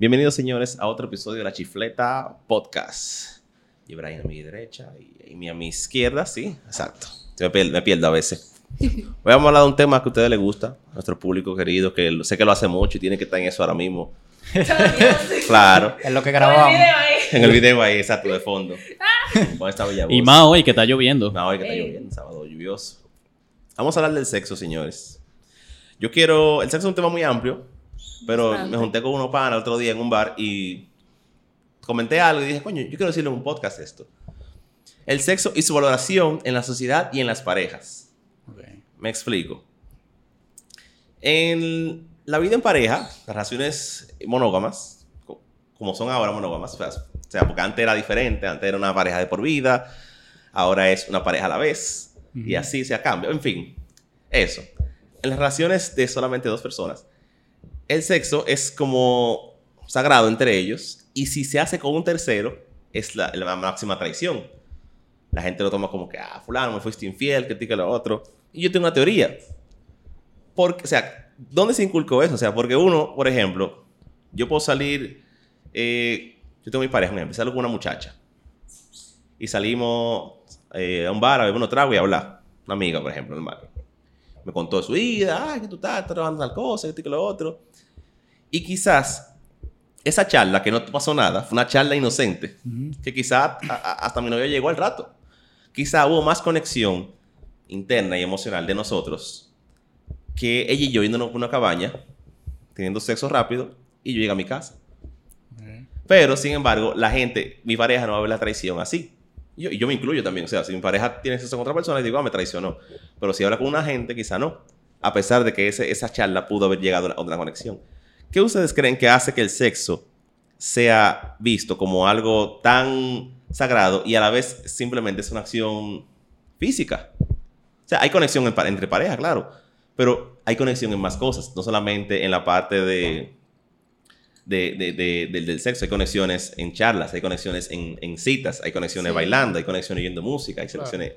Bienvenidos, señores, a otro episodio de La Chifleta Podcast. Y Brian a mi derecha y Amy a mi izquierda, sí, exacto. Me pierdo, me pierdo a veces. Hoy vamos a hablar de un tema que a ustedes les gusta, a nuestro público querido, que sé que lo hace mucho y tiene que estar en eso ahora mismo. claro. Es lo que grabamos. En el video ahí, exacto, de fondo. Con esta bella voz. Y más hoy que está lloviendo. Más hoy que está lloviendo, sábado lluvioso. Vamos a hablar del sexo, señores. Yo quiero... El sexo es un tema muy amplio, pero Bastante. me junté con unos panas el otro día en un bar y comenté algo y dije, coño, yo quiero decirle en un podcast esto. El sexo y su valoración en la sociedad y en las parejas. Me explico. En la vida en pareja, las relaciones monógamas, co- como son ahora monógamas, o sea, porque antes era diferente, antes era una pareja de por vida, ahora es una pareja a la vez, y así se cambia. En fin, eso. En las relaciones de solamente dos personas, el sexo es como sagrado entre ellos, y si se hace con un tercero, es la, máxima traición. La gente lo toma como que, ah, fulano, me fuiste infiel, que lo otro. Y yo tengo una teoría. Porque, o sea, ¿dónde se inculcó eso? O sea, porque uno, por ejemplo, yo puedo salir, eh, yo tengo mi pareja, un ejemplo, salgo con una muchacha. Y salimos eh, a un bar a beber unos tragos y a hablar. Una amiga, por ejemplo, bar. Me contó de su vida, ay, que tú estás, trabajando tal cosa, esto y que lo otro. Y quizás esa charla, que no pasó nada, fue una charla inocente, que quizás hasta mi novia llegó al rato. Quizá hubo más conexión interna y emocional de nosotros que ella y yo yéndonos a una cabaña, teniendo sexo rápido, y yo llegué a mi casa. Pero, sin embargo, la gente, mi pareja no va a ver la traición así. Y yo, me incluyo también. O sea, si mi pareja tiene sexo con otra persona, digo, ah, me traicionó. Pero si habla con una gente, quizá no. A pesar de que ese- esa charla pudo haber llegado a una conexión. ¿Qué ustedes creen que hace que el sexo sea visto como algo tan sagrado y a la vez simplemente es una acción física? O sea, hay conexión entre parejas, claro, pero hay conexión en más cosas, no solamente en la parte de, de- de- de- del, del sexo, hay conexiones en charlas, hay conexiones en, en citas, hay conexiones Sí. bailando, hay conexiones oyendo música, hay conexiones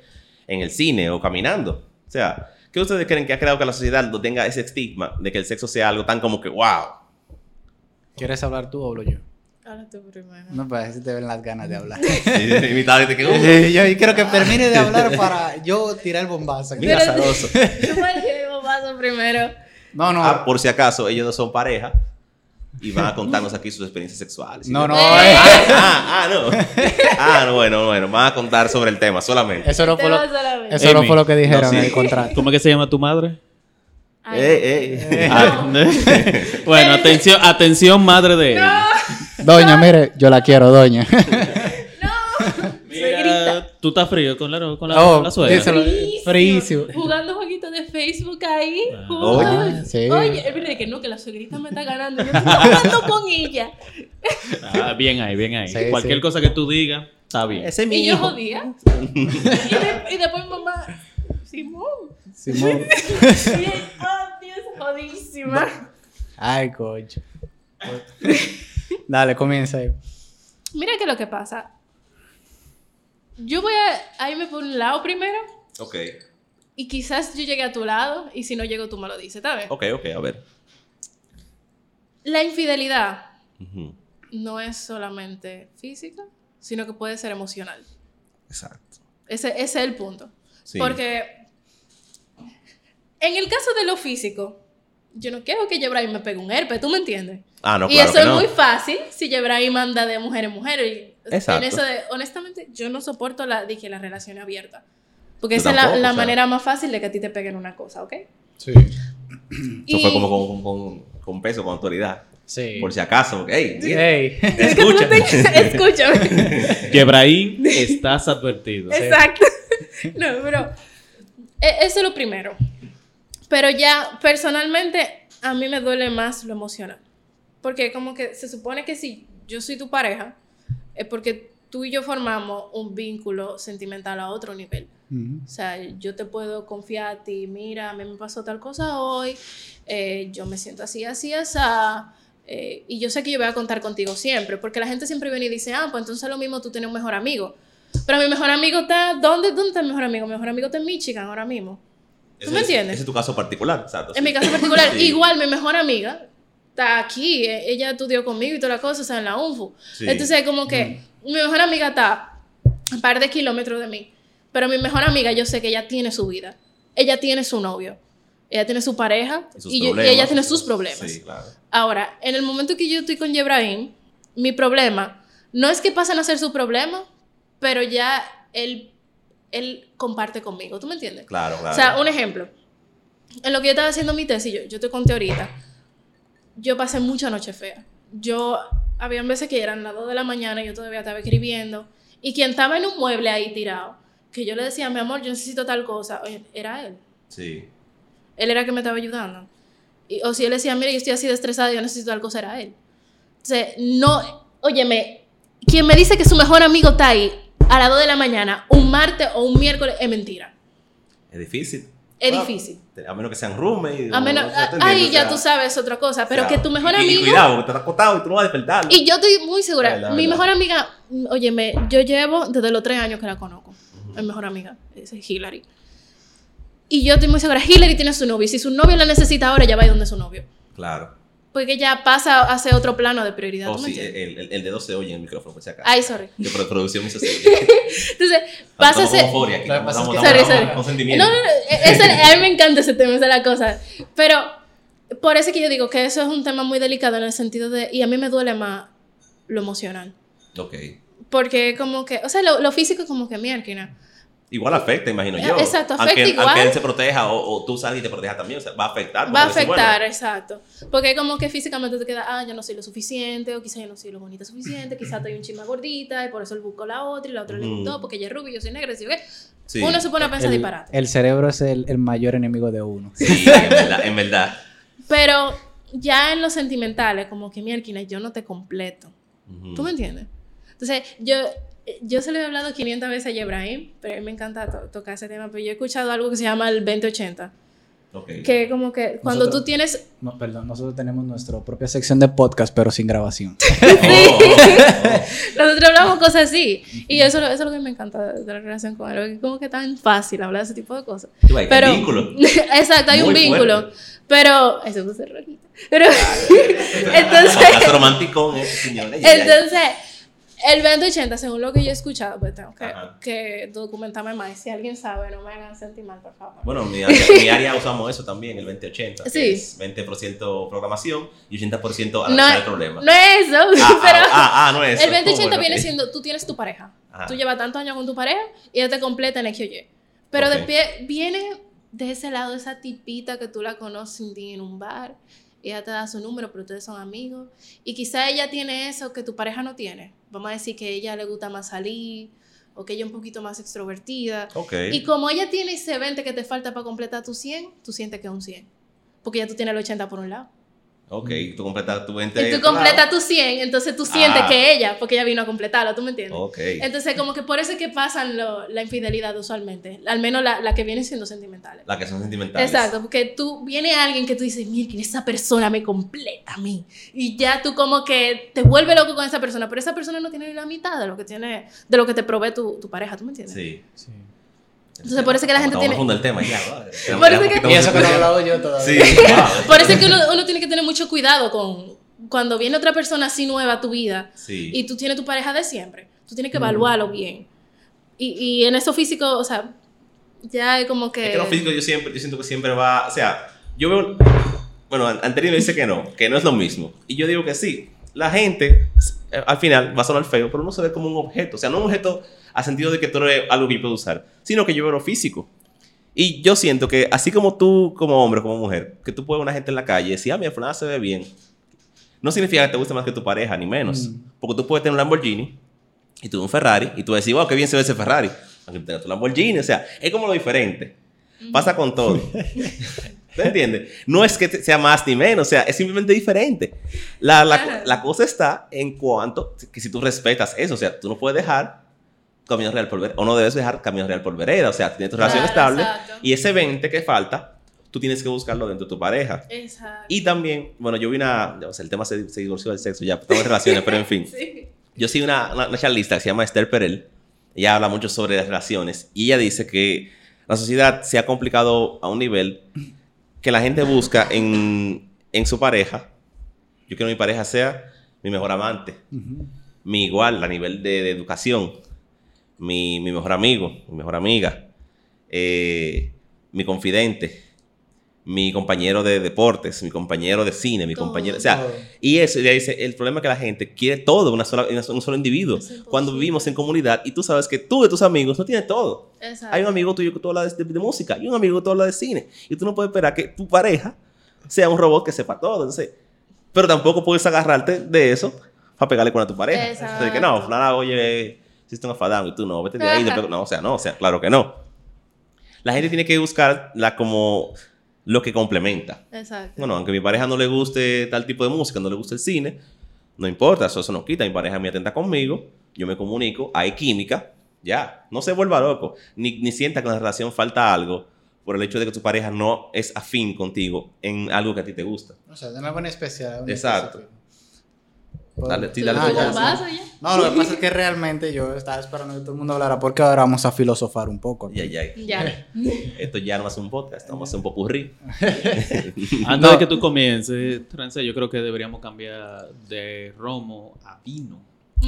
en el cine o caminando. O sea, ¿qué ustedes creen que ha creado que la sociedad no tenga ese estigma de que el sexo sea algo tan como que, wow? ¿Quieres hablar tú o hablo yo? Ahora tú primero. No, pues si te ven las ganas de hablar. Y- y mitad de que, uh, yo quiero que termine de hablar para yo tirar el bombazo. Mira, azaroso. Me dijiste paso primero. No, no. Ah, por si acaso, ellos no son pareja y van a contarnos aquí sus experiencias sexuales. no, no. Eh. Ah, ah, no. Ah, no, bueno, bueno. Van a contar sobre el tema solamente. Eso no fue lo, eso no fue lo que dijeron No, sí. en el contrato. ¿Cómo es que se llama tu madre? Ay. Ah, bueno, atención, atención, madre de él. Doña, mire, yo la quiero, doña. Tú estás frío con la, con la, Oh, con la suegra. Frísimo. Jugando jueguitos de Facebook ahí. Ah. Ah, sí. Oye, es verdad que no, que la suegrita me está ganando. Yo estoy jugando con ella. Ah, bien ahí, bien ahí. Sí, Cualquier sí. cosa que tú digas, está bien. Ese es mi Y yo jodía. y, de- y después mamá, Simón. Simón. Y, oh, Dios, jodísima. Ay, coño. Dale, comienza ahí. Mira qué es lo que pasa. Yo voy a, a irme por un lado primero. Ok, Y quizás yo llegue a tu lado. Y si no llego, tú me lo dices, ¿sabes? ok, ok, a ver. La infidelidad no es solamente física, sino que puede ser emocional. Exacto. Ese, ese es el punto. Sí. Porque en el caso de lo físico, yo no quiero que Yebraim me pegue un herpes, ¿tú me entiendes? Ah, no, y claro eso que es no. muy fácil si Yebraim anda de mujer en mujer. Y Exacto. En eso de, honestamente, yo no soporto la, dije, la relación abierta. Porque Yo esa es la, la manera más fácil de que a ti te peguen una cosa, ¿ok? Sí. Eso Y- fue como con, con, con peso, con autoridad. Sí. Por si acaso, porque, hey, Ey. Es que tú escucha. no te- Escúchame. Quebraín, estás advertido. Exacto. No, pero e- eso es lo primero. Pero ya personalmente a mí me duele más lo emocional. Porque como que se supone que si yo soy tu pareja, es porque tú y yo formamos un vínculo sentimental a otro nivel. Ujú. O sea, yo te puedo confiar a ti, mira, a mí me pasó tal cosa hoy, eh, yo me siento así, así, así, eh, y yo sé que yo voy a contar contigo siempre, porque la gente siempre viene y dice, ah, pues entonces lo mismo tú tienes un mejor amigo. Pero mi mejor amigo está, ¿dónde, dónde está mi mejor amigo? Mi mejor amigo está en Michigan ahora mismo. ¿Tú Ese me es- entiendes? Ese es tu caso particular, exacto. En sí. mi caso particular, Sí. igual mi mejor amiga está aquí, e- ella estudió conmigo y toda la cosa, o sea, en la UNFU. Sí. Entonces, como que mi mejor amiga está a un par de kilómetros de mí, pero mi mejor amiga yo sé que ella tiene su vida, ella tiene su novio, ella tiene su pareja Y yo- ella tiene sus problemas. Sí, claro. Ahora, en el momento que yo estoy con Yebrahim, mi problema no es que pasen a ser su problema, pero ya él, él comparte conmigo, ¿tú me entiendes? Claro, claro. O sea, un ejemplo. En lo que yo estaba haciendo mi tesis, yo, yo te conté ahorita, yo pasé mucha noche fea. Yo, había veces que eran las 2 de la mañana y yo todavía estaba escribiendo. Y quien estaba en un mueble ahí tirado, que yo le decía, mi amor, yo necesito tal cosa, oye, era él. Sí. Él era el que me estaba ayudando. Y, o si él decía, mira, yo estoy así de estresada, yo necesito tal cosa, era él. O sea, no, óyeme, quien me dice que su mejor amigo está ahí a las 2 de la mañana, un martes o un miércoles, es mentira. Es difícil. Es difícil. A menos que sean roommates. A menos, ahí ya tú sabes otra cosa, pero que tu mejor y, Y cuidado, porque te has acostado y tú no vas a despertar. Y yo estoy muy segura, Verdad, mi verdad. mejor amiga, óyeme, yo llevo desde los tres años que la conozco, mi mejor amiga, es Hillary. Y yo estoy muy segura, Hillary tiene su novio, y si su novio la necesita ahora, ya va a ir donde su novio. Claro. Porque ya pasa a ser otro plano de prioridad. Oh, ¿tú me sí, el, el, el dedo se oye en el micrófono, por si acaso. Ay, sorry. De pro- producción así. Entonces, pasa es estamos- Sorry, sorry. No, no, no. e- ese- a mí me encanta ese tema, esa es la cosa. Pero por eso es que yo digo que eso es un tema muy delicado en el sentido de. Y a mí me duele más lo emocional. Ok. Porque, como que. O sea, lo, lo físico, como que mierda. Igual afecta, imagino yo. Exacto, afecta aunque, igual. Aunque él se proteja o, o tú salgas y te protejas también, o sea, va a afectar. Va a porque decir, bueno, afectar, exacto. Porque como que físicamente te queda, ah, yo no soy lo suficiente, o quizá yo no soy lo bonita suficiente, quizá estoy un chisme gordita, y por eso él buscó la otra, y la otra le Ujú. gustó, porque ella es rubia, yo soy negra, y así, ¿qué? sí. Uno se pone a pensar El, disparate. el cerebro es el, el mayor enemigo de uno. Sí, en verdad. En verdad. Pero ya en los sentimentales, como que mierda, yo no te completo. ¿Tú me entiendes? Entonces, yo, yo se lo he hablado 500 veces a Yebrahim, pero a mí me encanta to- tocar ese tema, pero yo he escuchado algo que se llama el 2080, Ok. que como que cuando Nosotros- tú tienes... No, perdón, nosotros tenemos nuestra propia sección de podcast, pero sin grabación. Oh, oh, oh. Nosotros hablamos cosas así. Y eso, eso es lo que me encanta de la relación con él, es como que tan fácil hablar de ese tipo de cosas. Tú, hay Pero, vínculo. exacto, hay un Muy vínculo. fuerte. Pero, eso rojito. Pero, entonces, romanticón, eh, entonces, el 2080, según lo que yo he escuchado, pues tengo que, que documentarme más. Si alguien sabe, no me hagan sentir mal, por favor. Bueno, en mi mi área usamos eso también, el 2080. que Sí. Es 20% programación y 80% no, analizar es- el problema. no es eso, ah, pero... ah, ah, ah, no es eso. El 2080 Bueno, viene siendo, tú tienes tu pareja. Ajá. Tú llevas tantos años con tu pareja y ella te completa en X o Y. Pero Ok. de pie, viene de ese lado esa tipita que tú la conoces un día en un bar. Y Ella te da su número, pero ustedes son amigos. Y quizá ella tiene eso que tu pareja no tiene. Vamos a decir que a ella le gusta más salir o que ella es un poquito más extrovertida. Y como ella tiene ese 20 que te falta para completar tu 100, tú sientes que es un 100. Porque ya tú tienes el 80 por un lado. Ok, tú completas tu 20. Y tú completas tu 100, entonces tú sientes Ah. que ella, porque ella vino a completarlo, ¿tú me entiendes? Ok. Entonces, como que por eso es que pasan lo- la infidelidad usualmente, al menos la, la que vienen siendo sentimentales. Las que son sentimentales. Exacto, porque tú, viene alguien que tú dices, mira, esa persona me completa a mí. Y ya tú como que te vuelve loco con esa persona, pero esa persona no tiene ni la mitad de lo que tiene, de lo que te provee tu, tu pareja, ¿tú me entiendes? Sí. Sí. Entonces, por eso es que la gente tiene- profundo el tema ya. ¿vale? Por eso que- Y eso que no he hablado yo todavía. Sí. Por eso es que uno, uno tiene que tener mucho cuidado con cuando viene otra persona así nueva a tu vida Sí. y tú tienes tu pareja de siempre. Tú tienes que evaluarlo bien. Y, y en eso físico, o sea, ya es como que... Es que lo físico yo siempre, yo siento que siempre va, o sea, yo veo, bueno, An- Antonio me dice que no, que no es lo mismo. Y yo digo que sí. La gente, al final, va a sonar feo, pero uno se ve como un objeto. O sea, no un objeto a sentido de que tú eres algo que yo puedo usar, sino que yo veo lo físico. Y yo siento que así como tú, como hombre, como mujer, que tú puedes ver a una gente en la calle y decir, ah, mi fulana se ve bien, no significa que te guste más que tu pareja, ni menos. Mm. Porque tú puedes tener un Lamborghini y tú un Ferrari y tú decís, wow, qué bien se ve ese Ferrari. Aunque tengas tu Lamborghini, o sea, es como lo diferente. Pasa con todo. ¿Te entiendes? No es que sea más ni menos, o sea, es simplemente diferente. La, la, la cosa está en cuanto que si tú respetas eso, o sea, tú no puedes dejar camino real por vereda, o no debes dejar camino real por vereda, o sea, tienes tu relación Claro, estable exacto. y ese 20 que falta, tú tienes que buscarlo dentro de tu pareja. Exacto. Y también, bueno, yo vi una, o sea, el tema se, se divorció del sexo, ya estamos en relaciones, pero en fin. Sí. Yo sigo una, una, una charlista que se llama Esther Perel. Ella habla mucho sobre las relaciones y ella dice que la sociedad se ha complicado a un nivel que la gente busca en, en su pareja. Yo quiero que mi pareja sea mi mejor amante, mi igual a nivel de, de educación, mi, mi mejor amigo, mi mejor amiga, eh, mi confidente, mi compañero de deportes, mi compañero de cine, mi Todo, compañero... O sea, todo. y eso, dice, el problema es que la gente quiere todo, una sola, una- un solo individuo. Es. Cuando vivimos en comunidad y tú sabes que tú de tus amigos no tienes todo. Exacto. Hay un amigo tuyo que tú hablas de, de música y un amigo que tú hablas de cine. Y tú no puedes esperar que tu pareja sea un robot que sepa todo. Entonces, pero tampoco puedes agarrarte de eso para pegarle con a tu pareja. Exacto. Entonces, que no, fulana, oye, hiciste un afadán y tú no, vete de ahí. No, o sea, no, o sea, claro que no. La gente tiene que buscar la como lo que complementa. Exacto. Bueno, aunque a mi pareja no le guste tal tipo de música, no le guste el cine, no importa, eso, eso no quita. Mi pareja me atenta conmigo, yo me comunico, hay química, ya. No se vuelva loco, ni, ni sienta que en la relación falta algo por el hecho de que tu pareja no es afín contigo en algo que a ti te gusta. O sea, de una buena especial. una Exacto. Dale, sí, ¿Tú dale Ah, ya? No, lo que pasa es que realmente yo estaba esperando que todo el mundo hablara porque ahora vamos a filosofar un poco. Ya, ya. Ya. Esto ya no es un podcast, vamos a hacer un popurrí. Antes No. de que tú comiences, Trance, yo creo que deberíamos cambiar de romo a vino.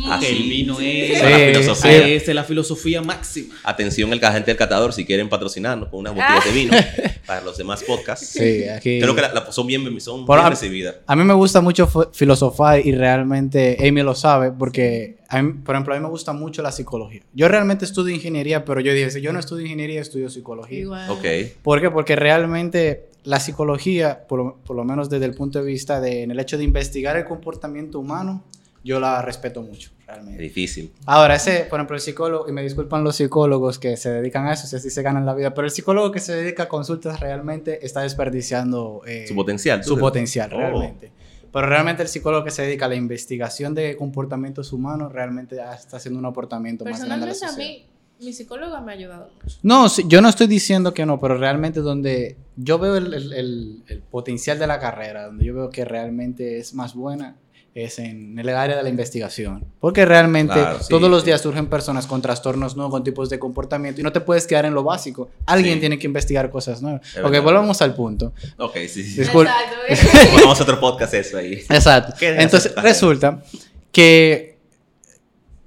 Ah, Que sí. el vino es, es la Sí, filosofía. es la filosofía máxima. Atención, el gente del catador, si quieren patrocinarnos con una botella de vino para los demás podcasts. Sí, aquí. Creo que la, la- son bien, son bien recibidas. A mí me gusta mucho fi- filosofar y realmente Amy lo sabe porque, a mí- por ejemplo, a mí me gusta mucho la psicología. Yo realmente estudio ingeniería, pero yo dije, si yo no estudio ingeniería, estudio psicología. Igual. Ok. ¿Por qué? Porque realmente la psicología, por, lo- por lo menos desde el punto de vista de en el hecho de investigar el comportamiento humano, yo la respeto mucho, realmente. difícil. Ahora, ese, por ejemplo, el psicólogo, y me disculpan los psicólogos que se dedican a eso, si así se ganan la vida, pero el psicólogo que se dedica a consultas realmente está desperdiciando eh, Su potencial. su potencial, Oh. realmente. Pero realmente el psicólogo que se dedica a la investigación de comportamientos humanos realmente está haciendo un aportamiento más grande Personalmente a mí, mi psicóloga me ha ayudado. No, yo no estoy diciendo que no, pero realmente donde yo veo el, el- el- el potencial de la carrera, donde yo veo que realmente es más buena, es en el área de la investigación. Porque realmente Claro, sí, todos los sí. días surgen personas con trastornos nuevos, con tipos de comportamiento, y no te puedes quedar en lo básico. Alguien Sí. tiene que investigar cosas nuevas. Es ok, verdad. volvamos al punto. Ok, sí, sí. Disculpe. Exacto. Ponemos otro podcast eso ahí. Exacto. ¿Qué es Entonces, aceptar? resulta que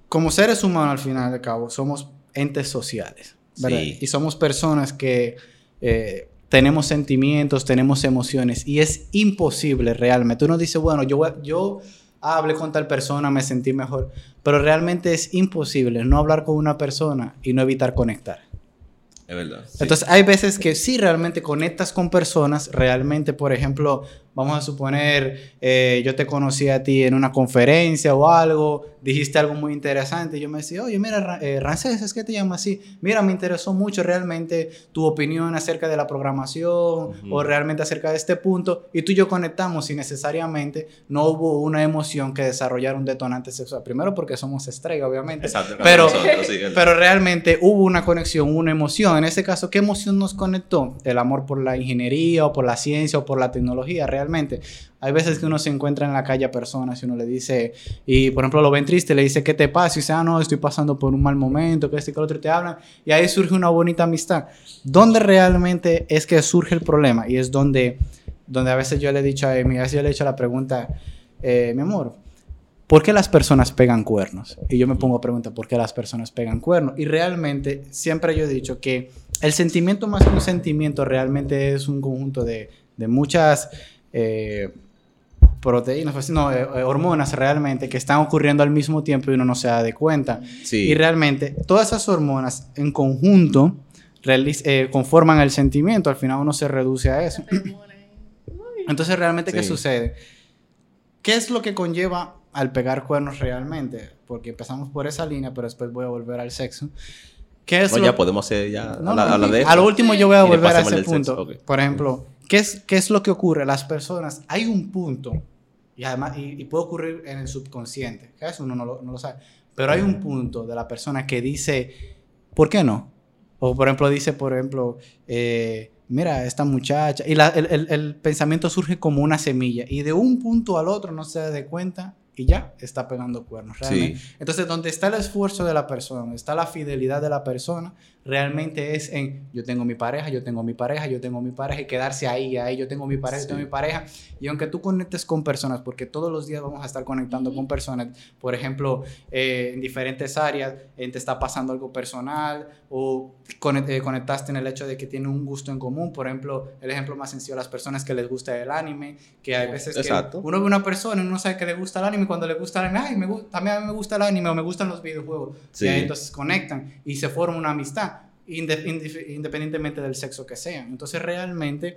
como seres humanos, al final de cabo, somos entes sociales, ¿verdad? Sí. Y somos personas que eh, tenemos sentimientos, tenemos emociones, y es imposible realmente. Uno dice, bueno, yo, yo hablé con tal persona, me sentí mejor, pero realmente es imposible no hablar con una persona y no evitar conectar. Es verdad. sí. Entonces, hay veces que sí realmente conectas con personas, realmente, por ejemplo, vamos a suponer, eh, yo te conocí a ti en una conferencia o algo, dijiste algo muy interesante, y yo me decía, oye, mira, Ra- eh, Rancés, es que te llama así, mira, me interesó mucho realmente tu opinión acerca de la programación Ujú. o realmente acerca de este punto, y tú y yo conectamos y necesariamente no hubo una emoción que desarrollara un detonante sexual, primero porque somos estrella, obviamente, Exacto. pero- nosotros, sí, el- pero realmente hubo una conexión, una emoción. En ese caso, ¿qué emoción nos conectó? El amor por la ingeniería o por la ciencia o por la tecnología, realmente. Hay veces que uno se encuentra en la calle a personas y uno le dice, y por ejemplo lo ven triste, le dice, ¿qué te pasa? Y dice, ah, no, estoy pasando por un mal momento, que este que el otro te hablan. Y ahí surge una bonita amistad. ¿Dónde realmente es que surge el problema? Y es donde, donde a veces yo le he dicho a Emi, a veces yo le he hecho la pregunta, eh, mi amor, ¿por qué las personas pegan cuernos? Y yo me pongo a preguntar, ¿por qué las personas pegan cuernos? Y realmente, siempre yo he dicho que el sentimiento más que un sentimiento realmente es un conjunto de, de muchas eh, proteínas, pues, no, eh, eh, hormonas realmente que están ocurriendo al mismo tiempo y uno no se da de cuenta. sí. Y realmente, todas esas hormonas en conjunto realiz- eh, conforman el sentimiento, al final uno se reduce a eso. Entonces, realmente, ¿qué Sí. sucede? ¿Qué es lo que conlleva al pegar cuernos realmente? Porque empezamos por esa línea, pero después voy a volver al sexo. ¿Qué es No, lo- ya podemos hacer ya. No, de a lo último yo voy a volver a ese punto. Por ejemplo, ¿qué es, ¿qué es lo que ocurre? Las personas, hay un punto, y además, y, y puede ocurrir en el subconsciente, que eso uno no lo, no lo sabe, pero hay un punto de la persona que dice, ¿por qué no? O por ejemplo, dice, por ejemplo, eh, mira, esta muchacha, y la- el, el- el pensamiento surge como una semilla, y de un punto al otro no se da de cuenta, y ya está pegando cuernos. Realmente. Sí. Entonces, donde está el esfuerzo de la persona, está la fidelidad de la persona, realmente es en yo tengo mi pareja, yo tengo mi pareja, yo tengo mi pareja y quedarse ahí, ahí, yo tengo mi pareja, yo tengo Sí. mi pareja. Y aunque tú conectes con personas, porque todos los días vamos a estar conectando con personas, por ejemplo, eh, en diferentes áreas, eh, te está pasando algo personal o conect- eh, conectaste en el hecho de que tienen un gusto en común. Por ejemplo, el ejemplo más sencillo, las personas que les gusta el anime, que hay veces Exacto. que uno ve una persona y uno sabe que le gusta el anime cuando le gusta el anime, ay, me gu- también a mí me gusta el anime o me gustan los videojuegos. Sí. Y ahí entonces conectan y se forma una amistad, inde- independientemente del sexo que sea. Entonces realmente,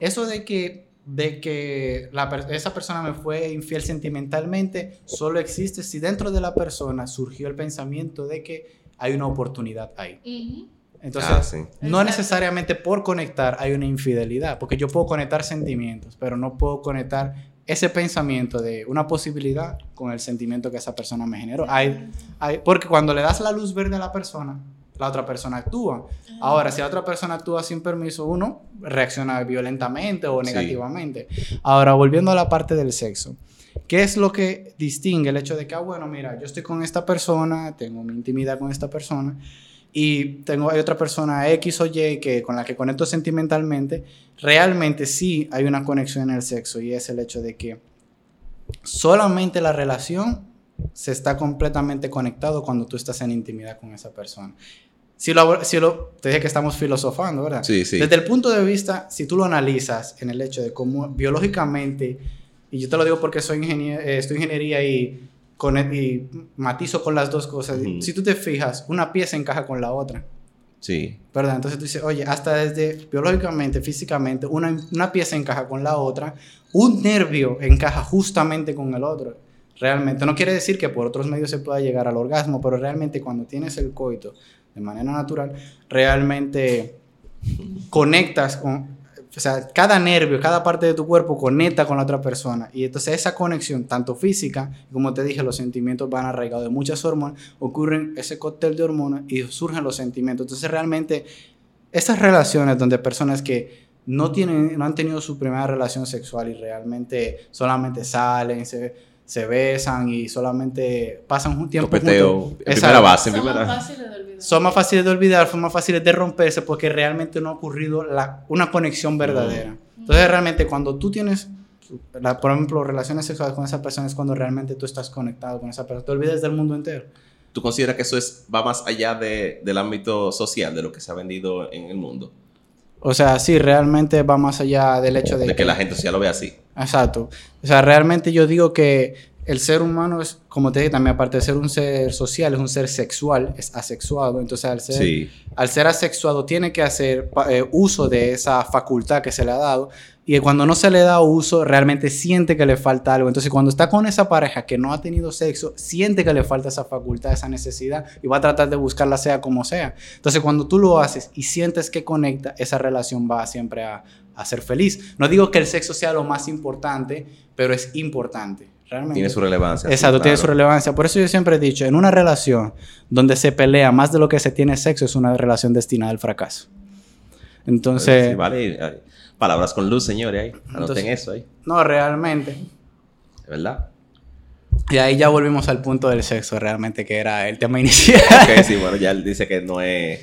eso de que, de que la per- esa persona me fue infiel sentimentalmente, solo existe si dentro de la persona surgió el pensamiento de que hay una oportunidad ahí. Entonces, Ah, sí. no Exacto. necesariamente por conectar hay una infidelidad, porque yo puedo conectar sentimientos, pero no puedo conectar ese pensamiento de una posibilidad con el sentimiento que esa persona me generó. Hay, hay- porque cuando le das la luz verde a la persona, la otra persona actúa. Ahora, si la otra persona actúa sin permiso, uno reacciona violentamente o Sí. negativamente. Ahora, volviendo a la parte del sexo. ¿Qué es lo que distingue el hecho de que, ah, bueno, mira, yo estoy con esta persona, tengo mi intimidad con esta persona, y tengo hay otra persona X o Y que con la que conecto sentimentalmente, realmente sí hay una conexión en el sexo y es el hecho de que solamente la relación se está completamente conectado cuando tú estás en intimidad con esa persona. Si lo, si lo, te dije que estamos filosofando, ¿verdad? Sí, sí. Desde el punto de vista, si tú lo analizas en el hecho de cómo biológicamente, y yo te lo digo porque soy ingenier, eh, estoy ingeniería y, con, y matizo con las dos cosas, Ujú. si tú te fijas, una pieza encaja con la otra. Sí. ¿verdad? Entonces tú dices, oye, hasta desde biológicamente, físicamente, una, una pieza encaja con la otra, un nervio encaja justamente con el otro. Realmente, no quiere decir que por otros medios se pueda llegar al orgasmo, pero realmente cuando tienes el coito de manera natural, realmente conectas con, o sea, cada nervio, cada parte de tu cuerpo conecta con la otra persona. Y entonces esa conexión, tanto física, como te dije, los sentimientos van arraigados de muchas hormonas, ocurren ese cóctel de hormonas y surgen los sentimientos. Entonces realmente esas relaciones donde personas que no, tienen, no han tenido su primera relación sexual y realmente solamente salen, se, se besan y solamente pasan un tiempo Topeteo. juntos. En primera base, en Son más primera. fáciles de olvidar. Son más fáciles de olvidar, son más fáciles de romperse porque realmente no ha ocurrido la, una conexión verdadera. Entonces, realmente, cuando tú tienes, la- por ejemplo, relaciones sexuales con esa persona, es cuando realmente tú estás conectado con esa persona. Te olvidas del mundo entero. ¿Tú consideras que eso es, va más allá de- del ámbito social, de lo que se ha vendido en el mundo? O sea, sí, realmente va más allá del hecho de, De que la gente social lo ve así. Exacto. O sea, realmente yo digo que el ser humano es, como te dije también, aparte de ser un ser social, es un ser sexual, es asexuado. Entonces, al ser, Sí. al ser asexuado, tiene que hacer eh, uso de esa facultad que se le ha dado. Y cuando no se le da uso, realmente siente que le falta algo. Entonces, cuando está con esa pareja que no ha tenido sexo, siente que le falta esa facultad, esa necesidad, y va a tratar de buscarla sea como sea. Entonces, cuando tú lo haces y sientes que conecta, esa relación va siempre a, a ser feliz. No digo que el sexo sea lo más importante, pero es importante. Realmente. Tiene su relevancia. Exacto, tiene su claro. relevancia. Por eso yo siempre he dicho, en una relación donde se pelea más de lo que se tiene sexo, es una relación destinada al fracaso. Entonces, Sí, vale. Palabras con luz, señores. Ahí. Anoten Entonces- eso ahí. no, realmente. De verdad. Y ahí ya volvimos al punto del sexo, realmente, que era el tema inicial. Ok, sí, bueno, ya él dice que no es,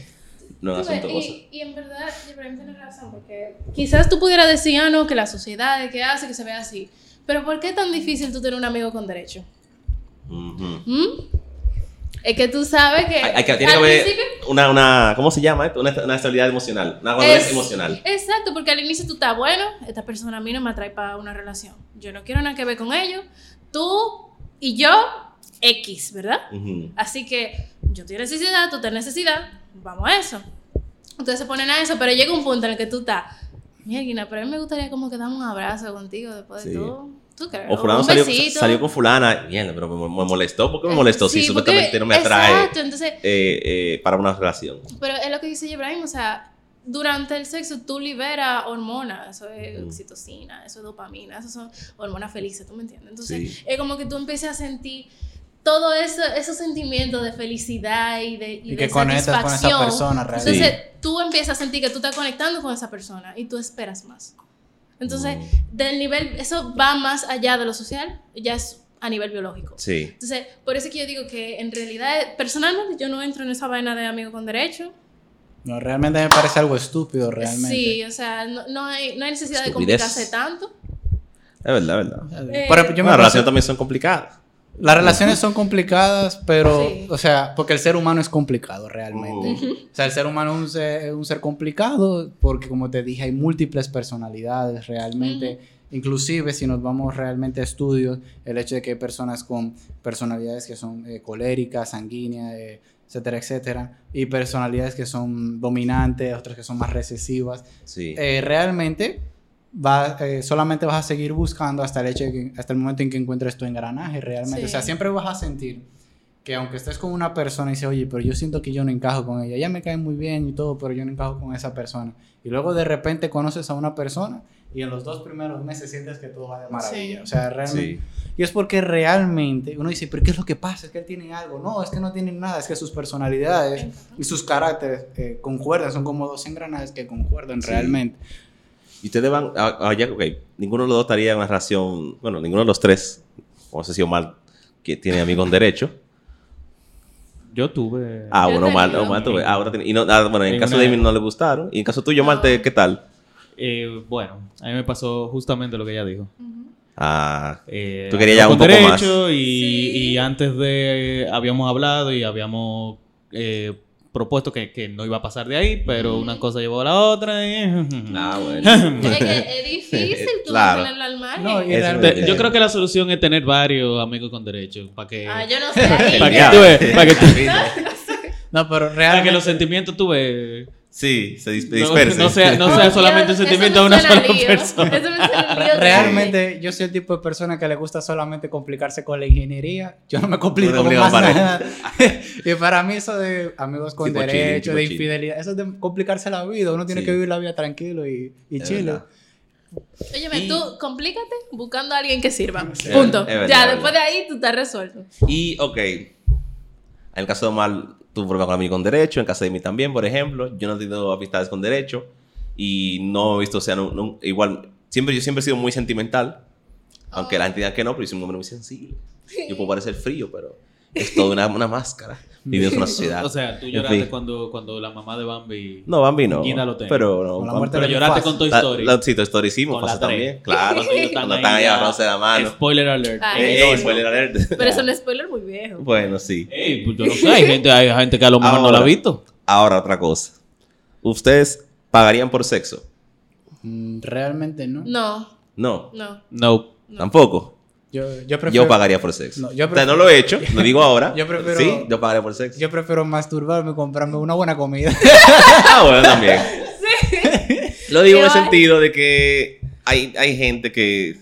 no es asunto y, y en verdad, Ibrahim tiene razón, porque quizás tú pudieras decir, ah, no, que la sociedad, que hace que se vea así. Pero ¿por qué es tan difícil tú tener un amigo con derecho? Ujú. ¿Mm? Es que tú sabes que. Hay, hay que, tiene que haber una, una, ¿cómo se llama esto? Una, una estabilidad emocional, una madurez Es- emocional. Exacto, porque al inicio tú estás bueno, esta persona a mí no me atrae para una relación. Yo no quiero nada que ver con ellos. Tú y yo, X, ¿verdad? Ujú. Así que yo tengo necesidad, tú tienes necesidad, vamos a eso. Entonces se ponen a eso, pero llega un punto en el que tú estás, mira, pero a mí me gustaría como que darme un abrazo contigo después de Sí. todo. ¿Tú crees? O fulano salió, salió con fulana, mierda, pero me, me molestó. ¿Por qué me Eh, molestó? si sí, supuestamente porque- no me atrae Exacto, entonces, eh, eh, para una relación. pero es lo que dice Ibrahim, o sea, durante el sexo tú liberas hormonas, eso es Mm. oxitocina, eso es dopamina, eso son hormonas felices, ¿tú me entiendes? Entonces, Sí. es como que tú empieces a sentir todo eso, esos sentimientos de felicidad y de, y Y de que conectas con esa satisfacción. persona realmente. Entonces, tú empiezas a sentir que tú estás conectando con esa persona y tú esperas más. Entonces, Mm. del nivel, eso va más allá de lo social, ya es a nivel biológico. Sí. Entonces, por eso es que yo digo que en realidad, personalmente, yo no entro en esa vaina de amigo con derecho. No, realmente me parece algo estúpido, realmente. Sí, o sea, no, no hay, no hay necesidad de Estupidez. complicarse tanto. Es verdad, es verdad. Eh, ejemplo, yo me Las paso- relaciones también son complicadas. Las relaciones son complicadas, pero, Sí. o sea, porque el ser humano es complicado realmente. O sea, el ser humano es un ser, un ser complicado porque, como te dije, hay múltiples personalidades realmente. Inclusive, si nos vamos realmente a estudios, el hecho de que hay personas con personalidades que son eh, coléricas, sanguíneas, eh, etcétera, etcétera, y personalidades que son dominantes, otras que son más recesivas, Sí. eh, realmente va, eh, solamente vas a seguir buscando hasta el hecho de que- hasta el momento en que encuentres tu engranaje realmente. Sí. O sea, siempre vas a sentir que aunque estés con una persona y dices, oye, pero yo siento que yo no encajo con ella, ella me cae muy bien y todo, pero yo no encajo con esa persona. Y luego de repente conoces a una persona y en los dos primeros meses sientes que todo va de maravilla. Sí. O sea, realmente. Sí. Y es porque realmente uno dice, pero ¿qué es lo que pasa? Es que él tiene algo. No, es que no tienen nada, es que sus personalidades y sus caracteres eh, concuerdan, son como dos engranajes que concuerdan Sí. realmente. Y ustedes van, ah, ah, ya, ok, ninguno de los dos estaría en una relación, bueno, ninguno de los tres, no sé si Omar, que tiene amigo en derecho. Yo tuve. Ah, bueno, Omar, tenía. Omar tuve, ah, ahora tiene, y no, ah, bueno, en el caso de David no le gustaron, y en caso tuyo, Omar, te- ¿qué tal? Eh, bueno, a mí me pasó justamente lo que ella dijo. Ah, Eh, Tú querías ya un poco más. derecho Y, Sí. y antes de. Habíamos hablado y habíamos eh, propuesto que, que no iba a pasar de ahí, pero una cosa llevó a la otra. Y... ah, bueno. Es que es difícil tú Claro. al margen. No, y Eso realmente- Te- Yo creo que la solución es tener varios amigos con derecho. Para que. Ah, yo no sé. Para que tú para que tú- No, pero para realmente... que los sentimientos tú ves, Sí, se dis- no, no sea, no sea solamente un sentimiento de una sola lío. persona. Eso me suena lío de- Realmente yo soy el tipo de persona que le gusta solamente complicarse con la ingeniería. Yo no me complico No con más nada. y para mí eso de amigos con Tipo chilling, derecho, tipo de infidelidad, eso es de complicarse la vida. Uno tiene Sí. que vivir la vida tranquilo y, y verdad. Óyeme, Y- tú complícate buscando a alguien que sirva. Punto. verdad, ya, después de ahí tú estás resuelto. Y, ok, en el caso de Omar, tuvo problemas con amigo con derecho, en caso de mí también, por ejemplo, yo no he tenido amistades con derecho y no he visto, o sea, no- no- igual, siempre, yo siempre he sido muy sentimental, aunque la gente diga que no, pero yo soy un hombre muy sensible. Yo puedo parecer frío, pero es toda una, una máscara. Vivimos en una sociedad. O sea, tú En lloraste fin. cuando, cuando la mamá de Bambi. No, Bambi no. Guinda lo tengo. Pero no. Con la Bambi- muerte Pero lloraste con Toy La- Story. la- sí, Toy Story hicimos, Con la también. Claro. Cuando están ahí agarrándose la mano. Spoiler alert. Ay, Ey, no, ey, no. spoiler alert. Pero es un spoiler muy viejo. Bueno, sí. Ey, pues yo no sé, hay gente, hay gente que a lo mejor no la ha Ahora. visto. Ahora, otra cosa. ¿Ustedes pagarían por sexo? Mm, Realmente no. No, No. no. No. Tampoco. Yo, yo prefiero, Yo pagaría por sexo. No, yo o sea, pref- no lo he hecho, lo digo ahora. Yo prefiero- Sí, yo pagaría por sexo. yo prefiero masturbarme y comprarme una buena comida. Ah, bueno, también. Lo digo en el sentido de que hay, hay gente que,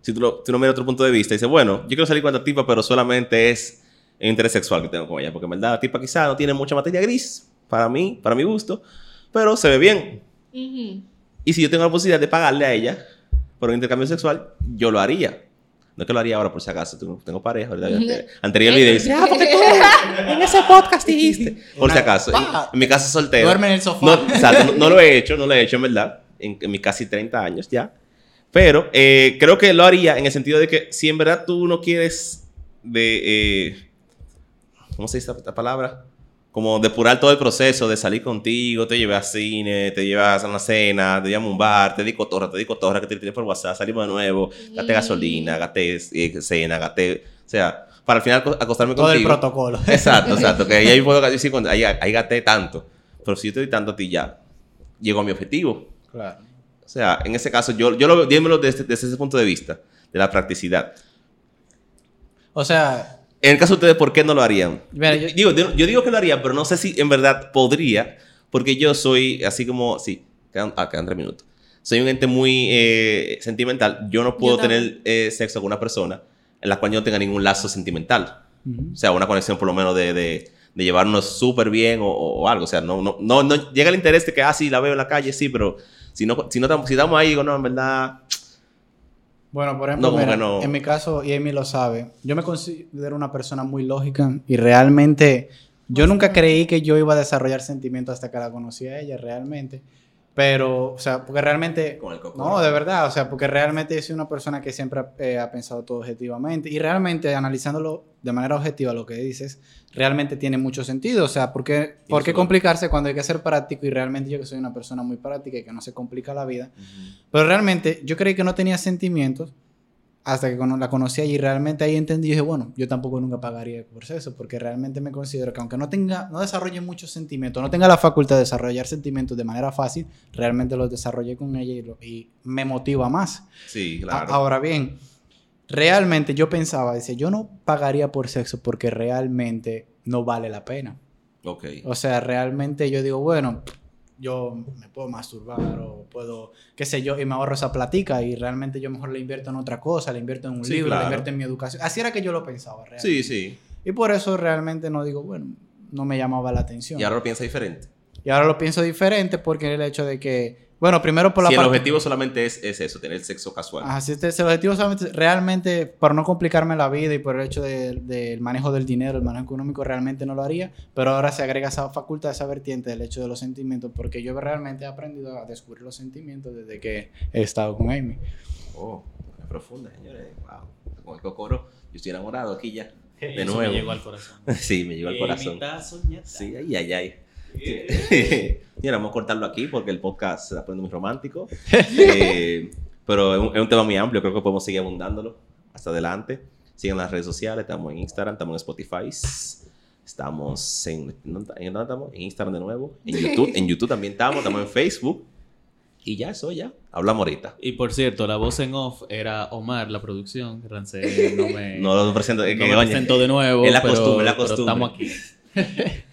si tú, lo, tú lo miras otro punto de vista, dice, bueno, yo quiero salir con esta tipa, pero solamente es el interés sexual que tengo con ella. Porque en verdad la tipa quizá no tiene mucha materia gris, para mí, para mi gusto, pero se ve bien. Y si yo tengo la posibilidad de pagarle a ella por un intercambio sexual, yo lo haría. No es que lo haría ahora por si acaso, tengo, tengo pareja, ¿verdad? Antes- Anterior el video dice, ah, porque tú en ese podcast dijiste. Por si acaso. En, en mi caso soltero. Duerme en el sofá. No, exacto, no, no lo he hecho, no lo he hecho en verdad, en, en mis casi 30 años ya. Pero eh, creo que lo haría en el sentido de que si en verdad tú no quieres de... eh, ¿Cómo se dice esta, esta palabra? Como depurar todo el proceso de salir contigo, te llevé a cine, te llevas a una cena, te llamo a un bar, te di cotorra, te di cotorra, que te tiré por WhatsApp, salimos de nuevo, gasté Mm. gasolina, gasté eh, cena, gasté... O sea, para al final aco- acostarme Todo el contigo. protocolo. Exacto, exacto. Que ahí puedo decir, cuando- ahí, ahí gasté tanto. Pero si yo te doy tanto a ti ya, llego a mi objetivo. Claro. O sea, en ese caso, yo, yo lo veo, dímelo desde, desde ese punto de vista, de la practicidad. O sea, En el caso de ustedes, ¿por qué no lo harían? Mira, yo, digo, yo, yo digo que lo harían, pero no sé si en verdad podría, porque yo soy así como, sí, quedan, ah, quedan tres minutos. Soy un ente muy eh, sentimental. Yo no puedo Yo tener eh, sexo con una persona en la cual yo no tenga ningún lazo sentimental. ujú. O sea, una conexión por lo menos de, de, de llevarnos súper bien o, o algo. O sea, no, no, no, no llega el interés de que, ah, sí, la veo en la calle, sí, pero si no, si no si estamos ahí, digo, no, en verdad, Bueno, por ejemplo, No, como mira, que no. en mi caso, y Amy lo sabe, yo me considero una persona muy lógica y realmente yo nunca creí que yo iba a desarrollar sentimientos hasta que la conocí a ella, realmente. Pero, o sea, porque realmente... Con el. No, de verdad, o sea, porque realmente soy una persona que siempre ha, eh, ha pensado todo objetivamente. Y realmente analizándolo de manera objetiva lo que dices, realmente tiene mucho sentido, o sea, ¿por qué, ¿por qué solo- complicarse cuando hay que ser práctico y realmente yo que soy una persona muy práctica y que no se complica la vida? Pero realmente yo creí que no tenía sentimientos hasta que la conocí allí. Realmente ahí entendí y dije, bueno, yo tampoco nunca pagaría por eso, porque realmente me considero que aunque no tenga, no desarrolle muchos sentimientos, no tenga la facultad de desarrollar sentimientos de manera fácil, realmente los desarrollé con ella y, lo- y me motiva más. Sí, A- claro. Ahora bien, realmente yo pensaba, dice, yo no pagaría por sexo porque realmente no vale la pena. ok. O sea, realmente yo digo, bueno, yo me puedo masturbar o puedo, qué sé yo, y me ahorro esa platica y realmente yo mejor le invierto en otra cosa, le invierto en un Sí, libro, claro. le invierto en mi educación. Así era que yo lo pensaba realmente. Sí, sí. Y por eso realmente no digo, bueno, no me llamaba la atención. Y ahora lo piensa diferente. Y ahora lo pienso diferente porque el hecho de que, bueno, primero por la si el parte- objetivo solamente es, es eso, tener sexo casual. Ajá, si este es el objetivo solamente, realmente, por no complicarme la vida y por el hecho de- del manejo del dinero, el manejo económico, realmente no lo haría. Pero ahora se agrega esa facultad, esa vertiente del hecho de los sentimientos, porque yo realmente he aprendido a descubrir los sentimientos desde que he estado con Amy. Oh, es profunda, señores. Wow. Con el cocoro, yo estoy enamorado aquí ya. De Eso nuevo. me llegó al corazón. sí, me llegó al corazón. Soñar. Sí, ay, ay, ay. Mira, vamos a cortarlo aquí porque el podcast se está poniendo muy romántico. Eh, pero es un, es un tema muy amplio, creo que podemos seguir abundándolo hasta adelante. Sigan las redes sociales, estamos en Instagram, estamos en Spotify, estamos en, ¿dónde ¿en dónde estamos? En Instagram de nuevo, en YouTube, en YouTube también estamos, estamos en Facebook. Y ya, eso ya. Hablamos ahorita. Y por cierto, la voz en off era Omar, la producción. Rancé no me, No lo presento. es no me presento de nuevo. es la pero- costumbre, la pero costumbre. estamos aquí.